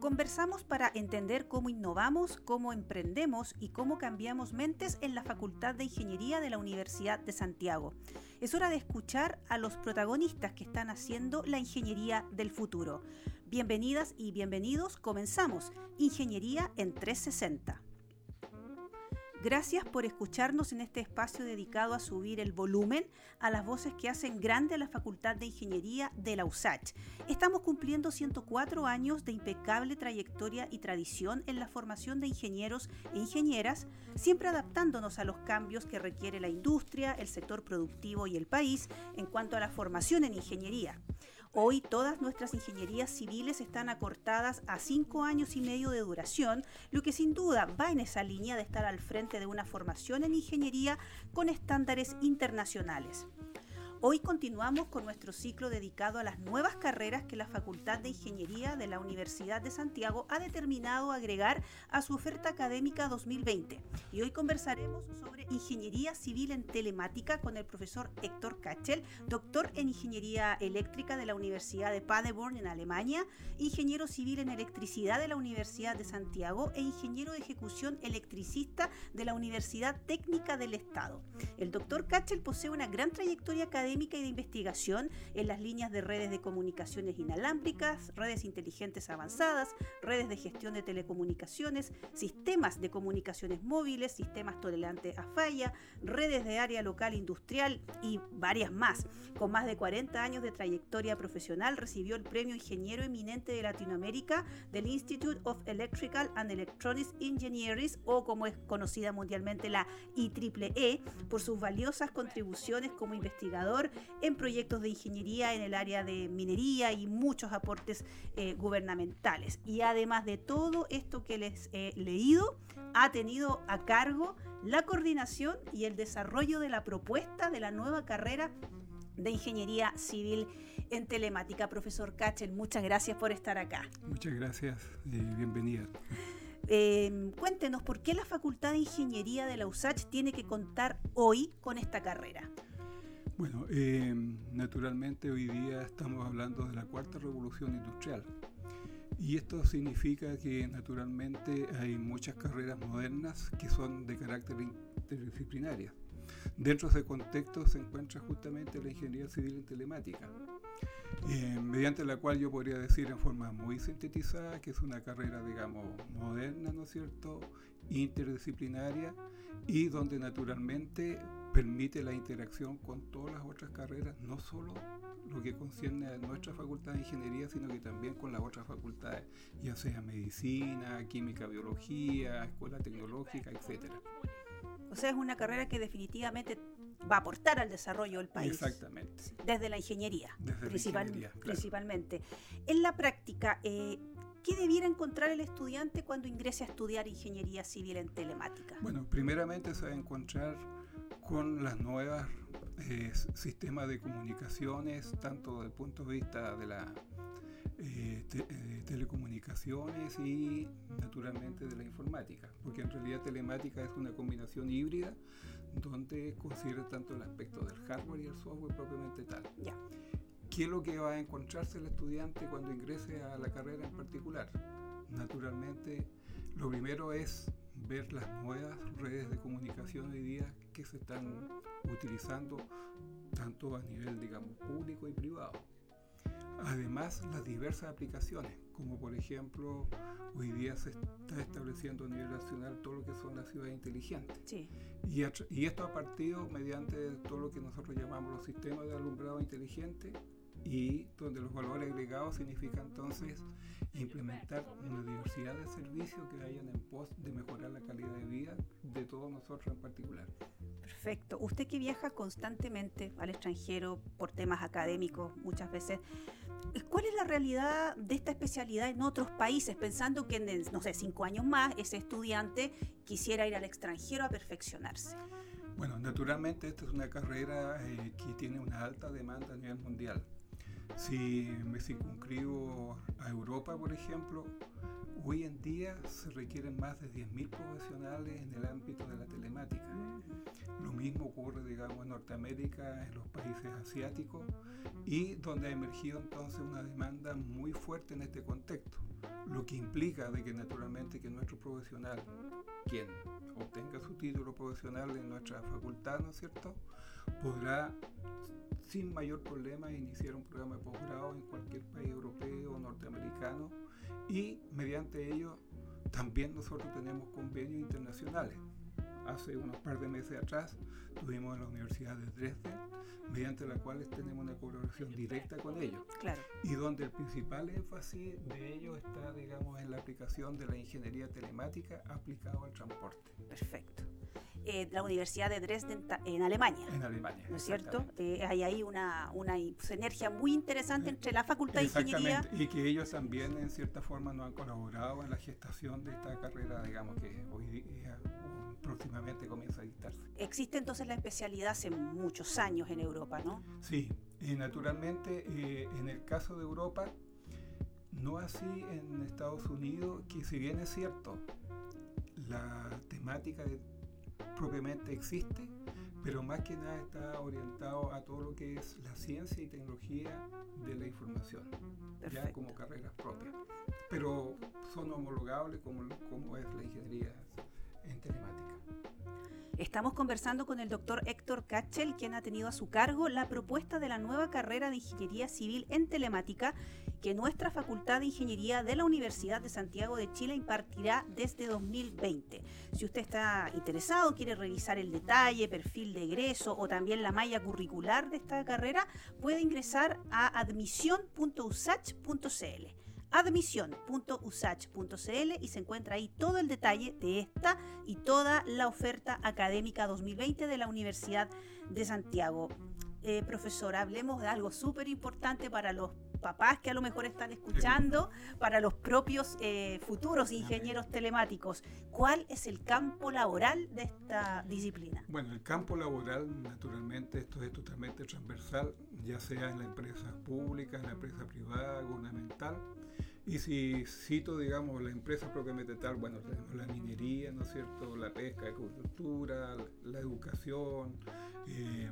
Conversamos para entender cómo innovamos, cómo emprendemos y cómo cambiamos mentes en la Facultad de Ingeniería de la Universidad de Santiago. Es hora de escuchar a los protagonistas que están haciendo la ingeniería del futuro. Bienvenidas y bienvenidos, comenzamos. Ingeniería en 360. Gracias por escucharnos en este espacio dedicado a subir el volumen a las voces que hacen grande la Facultad de Ingeniería de la USACH. Estamos cumpliendo 104 años de impecable trayectoria y tradición en la formación de ingenieros e ingenieras, siempre adaptándonos a los cambios que requiere la industria, el sector productivo y el país en cuanto a la formación en ingeniería. Hoy todas nuestras ingenierías civiles están acortadas a cinco años y medio de duración, lo que sin duda va en esa línea de estar al frente de una formación en ingeniería con estándares internacionales. Hoy continuamos con nuestro ciclo dedicado a las nuevas carreras que la Facultad de Ingeniería de la Universidad de Santiago ha determinado agregar a su oferta académica 2020. Y hoy conversaremos sobre Ingeniería Civil en Telemática con el profesor Héctor Kachel, doctor en Ingeniería Eléctrica de la Universidad de Paderborn en Alemania, ingeniero civil en Electricidad de la Universidad de Santiago e ingeniero de ejecución electricista de la Universidad Técnica del Estado. El doctor Kachel posee una gran trayectoria académica y de investigación en las líneas de redes de comunicaciones inalámbricas, redes inteligentes avanzadas, redes de gestión de telecomunicaciones, sistemas de comunicaciones móviles, sistemas tolerantes a falla, redes de área local industrial y varias más. Con más de 40 años de trayectoria profesional, recibió el premio Ingeniero Eminente de Latinoamérica del Institute of Electrical and Electronics Engineering, o como es conocida mundialmente la IEEE, e, por sus valiosas contribuciones como investigador en proyectos de ingeniería en el área de minería y muchos aportes eh, gubernamentales. Y además de todo esto que les he leído, ha tenido a cargo la coordinación y el desarrollo de la propuesta de la nueva carrera de Ingeniería Civil en Telemática. Profesor Kachel, muchas gracias por estar acá. Muchas gracias y bienvenida. Eh, cuéntenos por qué la Facultad de Ingeniería de la USACH tiene que contar hoy con esta carrera. Bueno, eh, naturalmente hoy día estamos hablando de la cuarta revolución industrial. Y esto significa que naturalmente hay muchas carreras modernas que son de carácter interdisciplinaria. Dentro de ese contexto se encuentra justamente la ingeniería civil en telemática, eh, mediante la cual yo podría decir en forma muy sintetizada que es una carrera, digamos, moderna, ¿no es cierto?, interdisciplinaria y donde naturalmente permite la interacción con todas las otras carreras, no solo lo que concierne a nuestra facultad de ingeniería, sino que también con las otras facultades, ya sea medicina, química, biología, escuela tecnológica, etcétera. O sea, es una carrera que definitivamente va a aportar al desarrollo del país. Exactamente. Desde la ingeniería, Desde principal, la ingeniería, claro. principalmente. En la práctica, eh, ¿qué debiera encontrar el estudiante cuando ingrese a estudiar ingeniería civil en telemática? Bueno, primeramente se va a encontrar con las nuevas eh, sistemas de comunicaciones, tanto desde el punto de vista de la eh, te, eh, telecomunicaciones y naturalmente de la informática, porque en realidad telemática es una combinación híbrida donde considera tanto el aspecto del hardware y el software propiamente tal. Ya. ¿Qué es lo que va a encontrarse el estudiante cuando ingrese a la carrera en particular? Naturalmente, lo primero es ver las nuevas redes de comunicación hoy día que se están utilizando tanto a nivel, digamos, público y privado. Además, las diversas aplicaciones, como por ejemplo, hoy día se está estableciendo a nivel nacional todo lo que son las ciudades inteligentes. Sí. Y, y esto ha partido mediante todo lo que nosotros llamamos los sistemas de alumbrado inteligente y donde los valores agregados significa entonces implementar una diversidad de servicios que vayan en pos de mejorar la calidad de vida de todos nosotros en particular. Perfecto. Usted que viaja constantemente al extranjero por temas académicos muchas veces, ¿cuál es la realidad de esta especialidad en otros países? Pensando que en, no sé, cinco años más ese estudiante quisiera ir al extranjero a perfeccionarse. Bueno, naturalmente esta es una carrera eh, que tiene una alta demanda a nivel mundial. Si me circunscribo a Europa, por ejemplo, hoy en día se requieren más de 10.000 profesionales en el ámbito de la telemática. Lo mismo ocurre, digamos, en Norteamérica, en los países asiáticos, y donde ha emergido entonces una demanda muy fuerte en este contexto, lo que implica de que naturalmente que nuestro profesional, quien obtenga su título profesional en nuestra facultad, ¿no es cierto?, podrá sin mayor problema iniciar un programa de posgrado en cualquier país europeo o norteamericano y mediante ello también nosotros tenemos convenios internacionales. Hace unos par de meses atrás tuvimos en la Universidad de Dresden, mediante la cual tenemos una colaboración directa con ellos. Claro. Y donde el principal énfasis de ellos está, digamos, en la aplicación de la ingeniería telemática aplicada al transporte. Perfecto. Eh, la Universidad de Dresden en Alemania. En Alemania. ¿No es cierto? Eh, hay ahí una, una sinergia muy interesante entre la Facultad de Ingeniería. Y que ellos también, en cierta forma, nos han colaborado en la gestación de esta carrera, digamos, que hoy día próximamente comienza a dictarse. Existe entonces la especialidad hace muchos años en Europa, ¿no? Sí, y naturalmente eh, en el caso de Europa, no así en Estados Unidos, que si bien es cierto, la temática de propiamente existe, pero más que nada está orientado a todo lo que es la ciencia y tecnología de la información, ya como carreras propias. Pero son homologables como, como es la ingeniería en telemática. Estamos conversando con el doctor Héctor Kachel, quien ha tenido a su cargo la propuesta de la nueva carrera de Ingeniería Civil en Telemática que nuestra Facultad de Ingeniería de la Universidad de Santiago de Chile impartirá desde 2020. Si usted está interesado, quiere revisar el detalle, perfil de egreso o también la malla curricular de esta carrera, puede ingresar a admisión.usach.cl admisión.usach.cl y se encuentra ahí todo el detalle de esta y toda la oferta académica 2020 de la Universidad de Santiago. Eh, profesor, hablemos de algo súper importante para los papás que a lo mejor están escuchando, para los propios eh, futuros ingenieros telemáticos. ¿Cuál es el campo laboral de esta disciplina? Bueno, el campo laboral, naturalmente, esto es totalmente transversal, ya sea en la empresa pública, en la empresa privada, gubernamental. Y si cito, digamos, la empresa propiamente tal, bueno, tenemos la minería, ¿no es cierto?, la pesca, la agricultura, la educación, eh,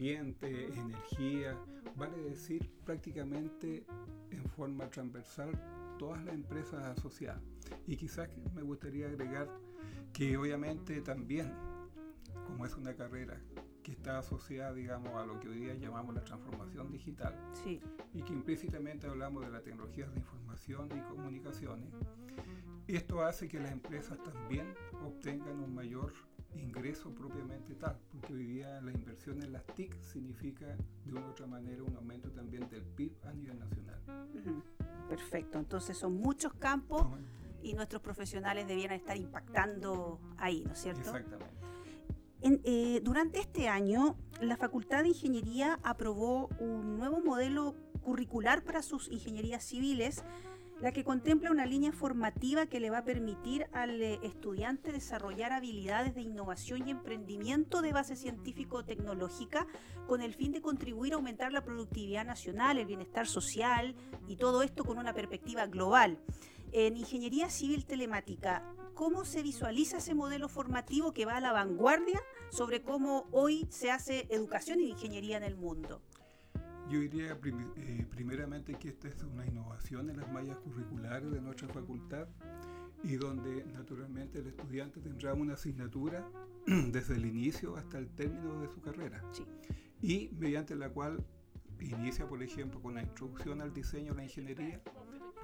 ambiente, energía, vale decir prácticamente en forma transversal todas las empresas asociadas. Y quizás me gustaría agregar que obviamente también, como es una carrera que está asociada, digamos, a lo que hoy día llamamos la transformación digital, y que implícitamente hablamos de las tecnologías de información y comunicaciones, esto hace que las empresas también obtengan un mayor ingreso propiamente tal, porque hoy día la inversión en las TIC significa de una u otra manera un aumento también del PIB a nivel nacional. Perfecto, entonces son muchos campos y nuestros profesionales debieran estar impactando ahí, ¿no es cierto? Exactamente. Eh, durante este año, la Facultad de Ingeniería aprobó un nuevo modelo curricular para sus ingenierías civiles la que contempla una línea formativa que le va a permitir al eh, estudiante desarrollar habilidades de innovación y emprendimiento de base científico-tecnológica con el fin de contribuir a aumentar la productividad nacional, el bienestar social y todo esto con una perspectiva global. En Ingeniería Civil Telemática, ¿cómo se visualiza ese modelo formativo que va a la vanguardia sobre cómo hoy se hace educación y ingeniería en el mundo? Yo diría eh, primeramente que esta es una innovación en las mallas curriculares de nuestra facultad y donde naturalmente el estudiante tendrá una asignatura desde el inicio hasta el término de su carrera. Y mediante la cual inicia por ejemplo con la introducción al diseño de la ingeniería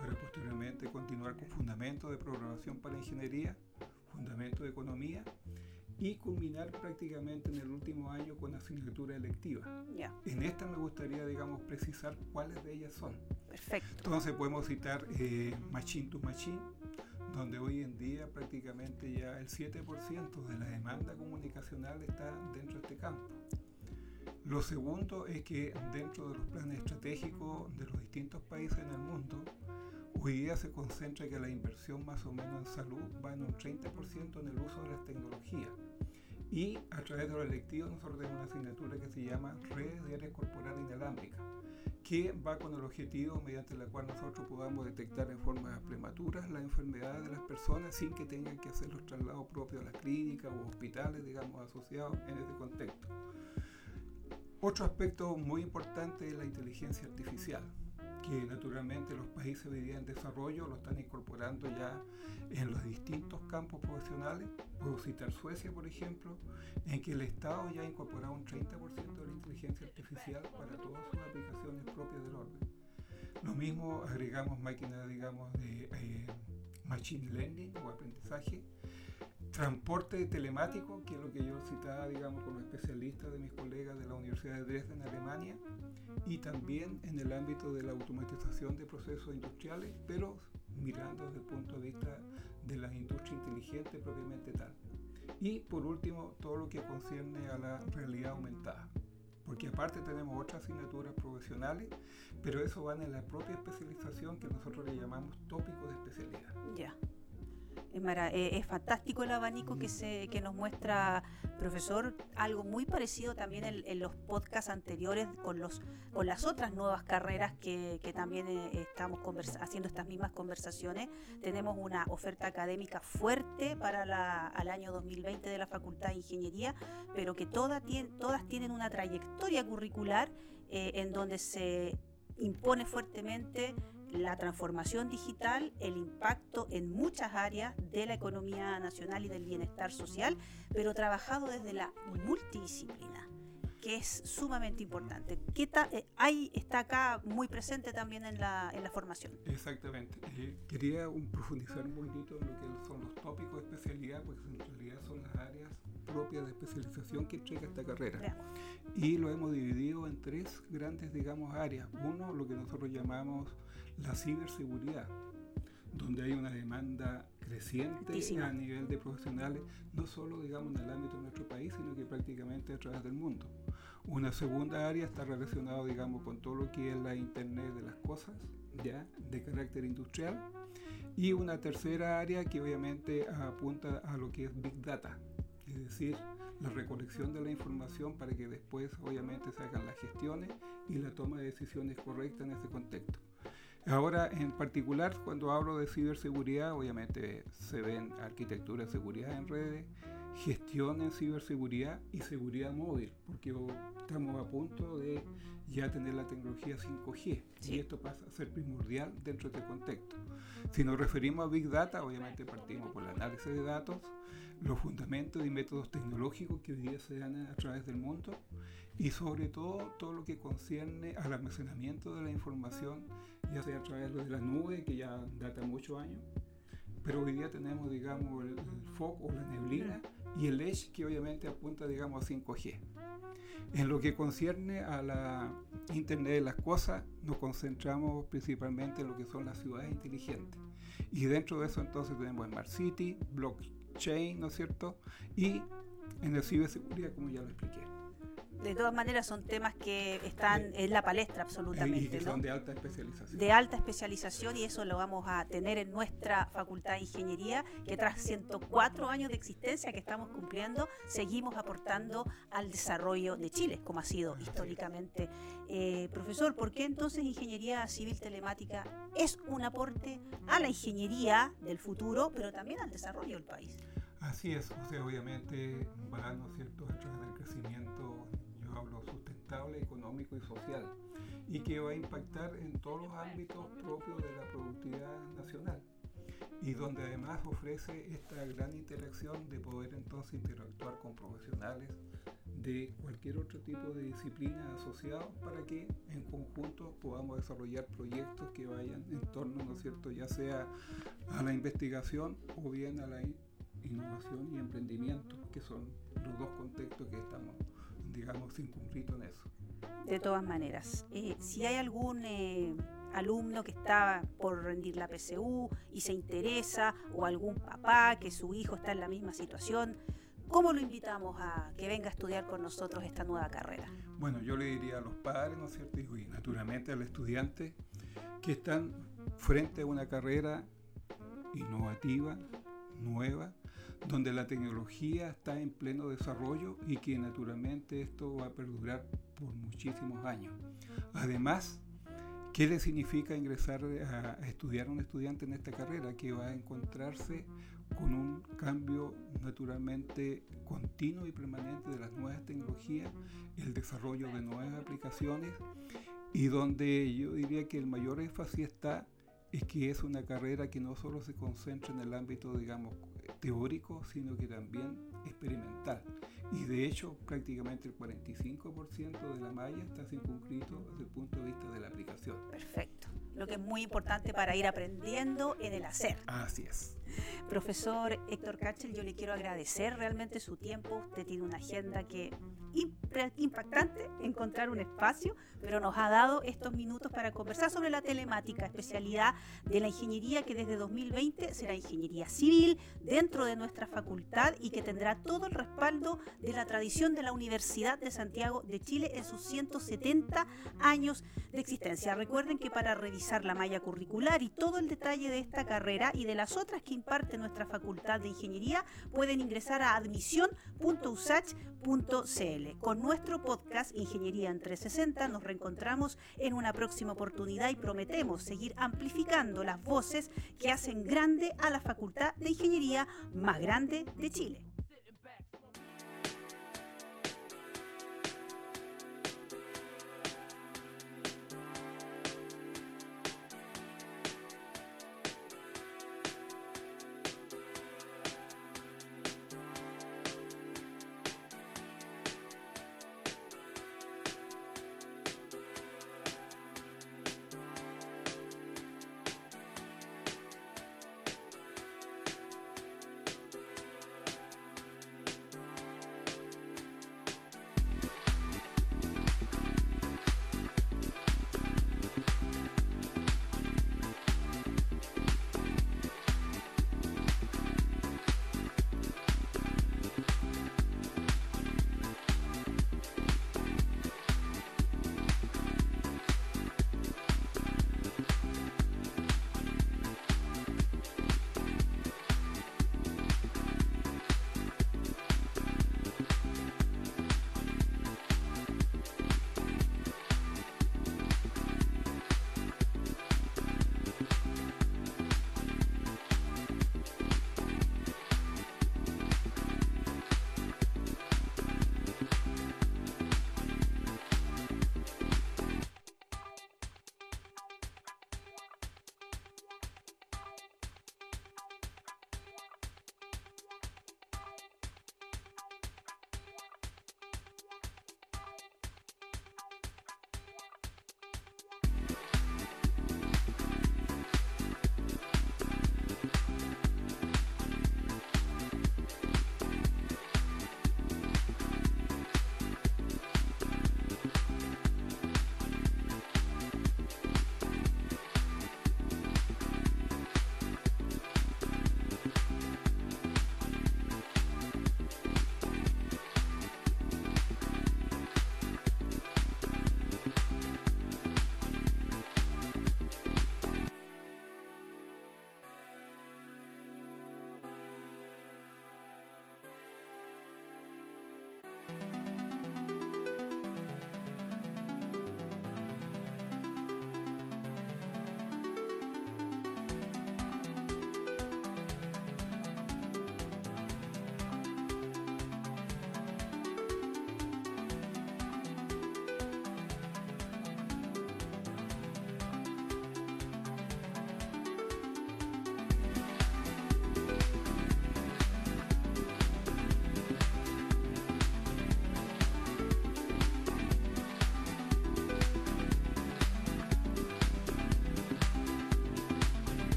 para posteriormente continuar con fundamentos de programación para ingeniería, fundamentos de economía y culminar prácticamente en el último año con asignatura electiva. En esta me gustaría, digamos, precisar cuáles de ellas son. Perfecto. Entonces podemos citar eh, Machine to Machine, donde hoy en día prácticamente ya el 7% de la demanda comunicacional está dentro de este campo. Lo segundo es que dentro de los planes estratégicos de los distintos países en el mundo, Hoy día se concentra que la inversión más o menos en salud va en un 30% en el uso de las tecnologías Y a través de los electivos nosotros tenemos una asignatura que se llama Redes de Área Corporal Inalámbrica, que va con el objetivo mediante la cual nosotros podamos detectar en forma prematura las enfermedades de las personas sin que tengan que hacer los traslados propios a las clínicas o hospitales, digamos, asociados en ese contexto. Otro aspecto muy importante es la inteligencia artificial que naturalmente los países hoy en desarrollo lo están incorporando ya en los distintos campos profesionales. Puedo citar Suecia, por ejemplo, en que el Estado ya ha incorporado un 30% de la inteligencia artificial para todas sus aplicaciones propias del orden. Lo mismo agregamos máquinas, digamos, de eh, machine learning o aprendizaje transporte telemático, que es lo que yo citaba, digamos, con los especialistas de mis colegas de la Universidad de Dresden, Alemania, y también en el ámbito de la automatización de procesos industriales, pero mirando desde el punto de vista de la industria inteligente propiamente tal. Y por último, todo lo que concierne a la realidad aumentada. Porque aparte tenemos otras asignaturas profesionales, pero eso va en la propia especialización que nosotros le llamamos tópico de especialidad. Ya. Eh, es, fantástico el abanico que, se, que nos muestra, profesor, algo muy parecido también en, los podcasts anteriores con, los, con las otras nuevas carreras que, también eh, estamos haciendo estas mismas conversaciones. Tenemos una oferta académica fuerte para la, el año 2020 de la Facultad de Ingeniería, pero que todas, todas tienen una trayectoria curricular eh, en donde se impone fuertemente la transformación digital, el impacto en muchas áreas de la economía nacional y del bienestar social, pero trabajado desde la multidisciplina que es sumamente importante. ¿Qué eh, ahí está acá muy presente también en la, en la formación. Exactamente. Eh, quería profundizar un poquitito en lo que son los tópicos de especialidad, porque en realidad son las áreas propias de especialización que entrega esta carrera. Y lo hemos dividido en tres grandes, digamos, áreas. Uno, lo que nosotros llamamos la ciberseguridad, donde hay una demanda creciente a nivel de profesionales, no solo digamos en el ámbito de nuestro país, sino que prácticamente a través del mundo. Una segunda área está relacionada digamos con todo lo que es la Internet de las cosas, ya de carácter industrial, y una tercera área que obviamente apunta a lo que es Big Data, es decir, la recolección de la información para que después obviamente se hagan las gestiones y la toma de decisiones correctas en ese contexto. Ahora, en particular, cuando hablo de ciberseguridad, obviamente se ven arquitectura de seguridad en redes, gestión en ciberseguridad y seguridad móvil, porque estamos a punto de ya tener la tecnología 5G y esto pasa a ser primordial dentro de este contexto. Si nos referimos a Big Data, obviamente partimos por el análisis de datos, los fundamentos y métodos tecnológicos que hoy día se dan a través del mundo y sobre todo todo lo que concierne al almacenamiento de la información, ya sea a través de la nube, que ya data muchos años, pero hoy día tenemos, digamos, el, foco, la neblina y el edge que obviamente apunta, digamos, a 5G. En lo que concierne a la Internet de las Cosas, nos concentramos principalmente en lo que son las ciudades inteligentes. Y dentro de eso entonces tenemos Smart City, Blockchain, ¿no es cierto? Y en la ciberseguridad, como ya lo expliqué de todas maneras son temas que están en la palestra absolutamente. Y que son de alta especialización. De alta especialización y eso lo vamos a tener en nuestra Facultad de Ingeniería, que tras 104 años de existencia que estamos cumpliendo, seguimos aportando al desarrollo de Chile, como ha sido históricamente. Eh, profesor, ¿por qué entonces Ingeniería Civil Telemática es un aporte a la ingeniería del futuro, pero también al desarrollo del país? Así es, o sea, obviamente va, ¿no es cierto?, económico y social, y que va a impactar en todos los ámbitos propios de la productividad nacional y donde además ofrece esta gran interacción de poder entonces interactuar con profesionales de cualquier otro tipo de disciplina asociados para que en conjunto podamos desarrollar proyectos que vayan en torno, ¿no cierto?, ya sea a la investigación o bien a la innovación y emprendimiento, que son los dos contextos que estamos digamos, incumplido en eso. De todas maneras, eh, si hay algún eh, alumno que está por rendir la PSU y se interesa, o algún papá que su hijo está en la misma situación, ¿cómo lo invitamos a que venga a estudiar con nosotros esta nueva carrera? Bueno, yo le diría a los padres, ¿no es cierto? Y naturalmente al estudiante que están frente a una carrera innovativa, nueva, donde la tecnología está en pleno desarrollo y que naturalmente esto va a perdurar por muchísimos años. Además, ¿qué le significa ingresar a, estudiar a un estudiante en esta carrera? Que va a encontrarse con un cambio naturalmente continuo y permanente de las nuevas tecnologías, el desarrollo de nuevas aplicaciones y donde yo diría que el mayor énfasis está es que es una carrera que no solo se concentra en el ámbito, digamos, teórico, sino que también experimental. Y de hecho, prácticamente el 45% de la malla está circunscrito desde el punto de vista de la aplicación. Perfecto. Lo que es muy importante para ir aprendiendo en el hacer. Así es. Profesor Héctor Cachel, yo le quiero agradecer realmente su tiempo. Usted tiene una agenda que impactante encontrar un espacio, pero nos ha dado estos minutos para conversar sobre la telemática, especialidad de la ingeniería que desde 2020 será ingeniería civil dentro de nuestra facultad y que todo el respaldo de la tradición de la Universidad de Santiago de Chile en sus 170 años de existencia. Recuerden que para revisar la malla curricular y todo el detalle de esta carrera y de las otras que imparte nuestra Facultad de Ingeniería, pueden ingresar a admisión.usach.cl. Con nuestro podcast Ingeniería en 360 nos reencontramos en una próxima oportunidad y prometemos seguir amplificando las voces que hacen grande a la Facultad de Ingeniería más grande de Chile.